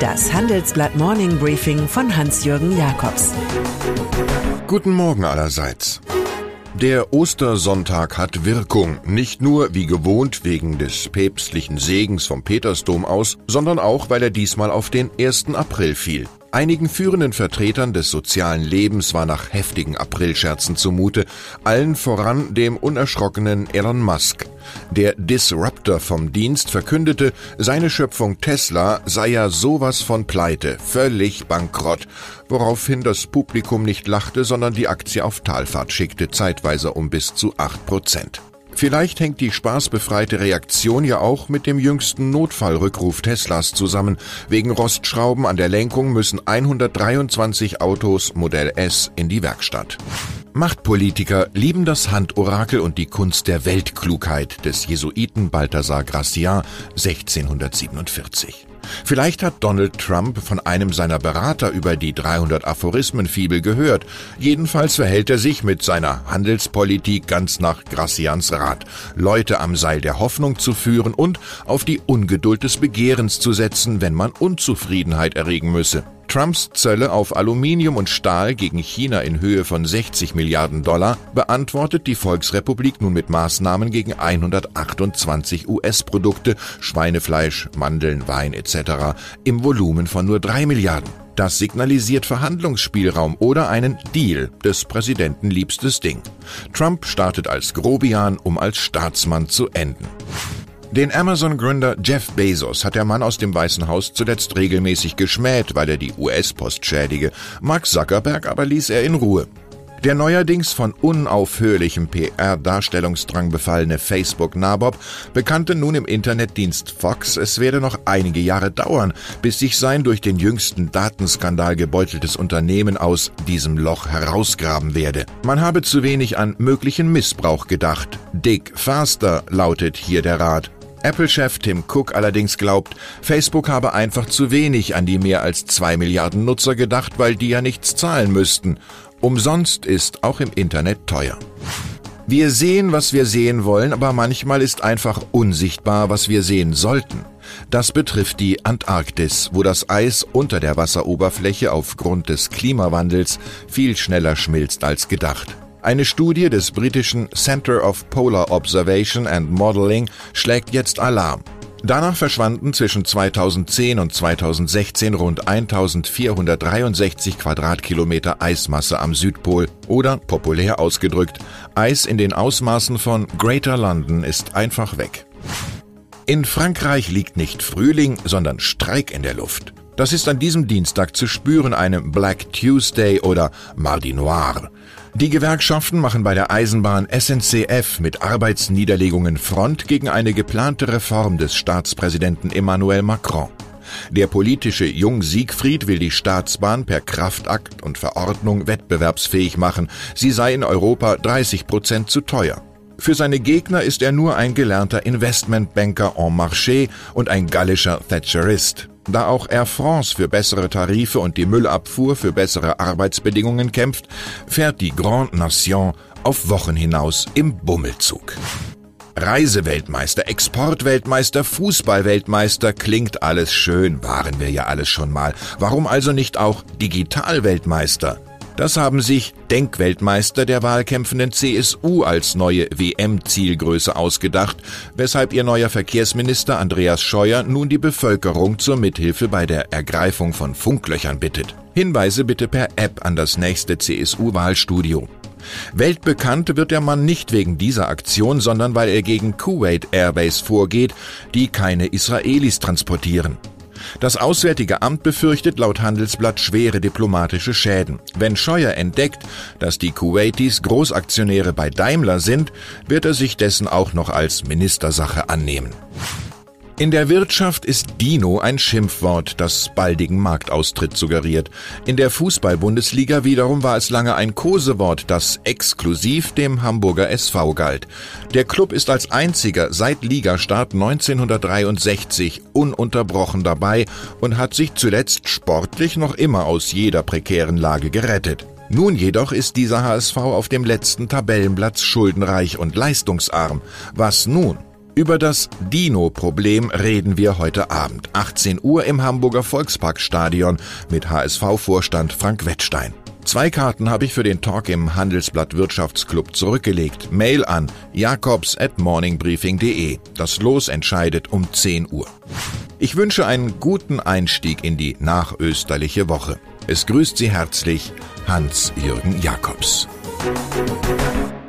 Das Handelsblatt Morning Briefing von Hans-Jürgen Jakobs. Guten Morgen allerseits. Der Ostersonntag hat Wirkung, nicht nur wie gewohnt wegen des päpstlichen Segens vom Petersdom aus, sondern auch, weil er diesmal auf den 1. April fiel. Einigen führenden Vertretern des sozialen Lebens war nach heftigen Aprilscherzen zumute, allen voran dem unerschrockenen Elon Musk. Der Disruptor vom Dienst verkündete, seine Schöpfung Tesla sei ja sowas von pleite, völlig bankrott, woraufhin das Publikum nicht lachte, sondern die Aktie auf Talfahrt schickte, zeitweise um bis zu acht Prozent. Vielleicht hängt die spaßbefreite Reaktion ja auch mit dem jüngsten Notfallrückruf Teslas zusammen. Wegen Rostschrauben an der Lenkung müssen 123 Autos Modell S in die Werkstatt. Machtpolitiker lieben das Handorakel und die Kunst der Weltklugheit des Jesuiten Balthasar Gracian 1647. Vielleicht hat Donald Trump von einem seiner Berater über die 300 Aphorismenfibel gehört. Jedenfalls verhält er sich mit seiner Handelspolitik ganz nach Gracians Rat, Leute am Seil der Hoffnung zu führen und auf die Ungeduld des Begehrens zu setzen, wenn man Unzufriedenheit erregen müsse. Trumps Zölle auf Aluminium und Stahl gegen China in Höhe von 60 Milliarden Dollar beantwortet die Volksrepublik nun mit Maßnahmen gegen 128 US-Produkte, Schweinefleisch, Mandeln, Wein etc. im Volumen von nur 3 Milliarden. Das signalisiert Verhandlungsspielraum oder einen Deal des Präsidenten liebstes Ding. Trump startet als Grobian, um als Staatsmann zu enden. Den Amazon-Gründer Jeff Bezos hat der Mann aus dem Weißen Haus zuletzt regelmäßig geschmäht, weil er die US-Post schädige. Mark Zuckerberg aber ließ er in Ruhe. Der neuerdings von unaufhörlichem PR-Darstellungsdrang befallene Facebook-Nabob bekannte nun im Internetdienst Fox, es werde noch einige Jahre dauern, bis sich sein durch den jüngsten Datenskandal gebeuteltes Unternehmen aus diesem Loch herausgraben werde. Man habe zu wenig an möglichen Missbrauch gedacht. Dick faster lautet hier der Rat. Apple-Chef Tim Cook allerdings glaubt, Facebook habe einfach zu wenig an die mehr als zwei Milliarden Nutzer gedacht, weil die ja nichts zahlen müssten. Umsonst ist auch im Internet teuer. Wir sehen, was wir sehen wollen, aber manchmal ist einfach unsichtbar, was wir sehen sollten. Das betrifft die Antarktis, wo das Eis unter der Wasseroberfläche aufgrund des Klimawandels viel schneller schmilzt als gedacht. Eine Studie des britischen Center of Polar Observation and Modeling schlägt jetzt Alarm. Danach verschwanden zwischen 2010 und 2016 rund 1463 Quadratkilometer Eismasse am Südpol oder populär ausgedrückt, Eis in den Ausmaßen von Greater London ist einfach weg. In Frankreich liegt nicht Frühling, sondern Streik in der Luft. Das ist an diesem Dienstag zu spüren, einem Black Tuesday oder Mardi Noir. Die Gewerkschaften machen bei der Eisenbahn SNCF mit Arbeitsniederlegungen Front gegen eine geplante Reform des Staatspräsidenten Emmanuel Macron. Der politische Jung Siegfried will die Staatsbahn per Kraftakt und Verordnung wettbewerbsfähig machen. Sie sei in Europa 30 Prozent zu teuer. Für seine Gegner ist er nur ein gelernter Investmentbanker en marché und ein gallischer Thatcherist. Da auch Air France für bessere Tarife und die Müllabfuhr für bessere Arbeitsbedingungen kämpft, fährt die Grande Nation auf Wochen hinaus im Bummelzug. Reiseweltmeister, Exportweltmeister, Fußballweltmeister, klingt alles schön, waren wir ja alles schon mal. Warum also nicht auch Digitalweltmeister? Das haben sich Denkweltmeister der wahlkämpfenden CSU als neue WM-Zielgröße ausgedacht, weshalb ihr neuer Verkehrsminister Andreas Scheuer nun die Bevölkerung zur Mithilfe bei der Ergreifung von Funklöchern bittet. Hinweise bitte per App an das nächste CSU-Wahlstudio. Weltbekannt wird der Mann nicht wegen dieser Aktion, sondern weil er gegen Kuwait Airways vorgeht, die keine Israelis transportieren. Das Auswärtige Amt befürchtet laut Handelsblatt schwere diplomatische Schäden. Wenn Scheuer entdeckt, dass die Kuwaitis Großaktionäre bei Daimler sind, wird er sich dessen auch noch als Ministersache annehmen. In der Wirtschaft ist Dino ein Schimpfwort, das baldigen Marktaustritt suggeriert. In der Fußball-Bundesliga wiederum war es lange ein Kosewort, das exklusiv dem Hamburger SV galt. Der Club ist als einziger seit Ligastart 1963 ununterbrochen dabei und hat sich zuletzt sportlich noch immer aus jeder prekären Lage gerettet. Nun jedoch ist dieser HSV auf dem letzten Tabellenplatz schuldenreich und leistungsarm. Was nun? Über das Dino-Problem reden wir heute Abend. 18 Uhr im Hamburger Volksparkstadion mit HSV-Vorstand Frank Wettstein. Zwei Karten habe ich für den Talk im Handelsblatt Wirtschaftsclub zurückgelegt. Mail an jakobs at morningbriefing.de. Das Los entscheidet um 10 Uhr. Ich wünsche einen guten Einstieg in die nachösterliche Woche. Es grüßt Sie herzlich Hans-Jürgen Jakobs. Musik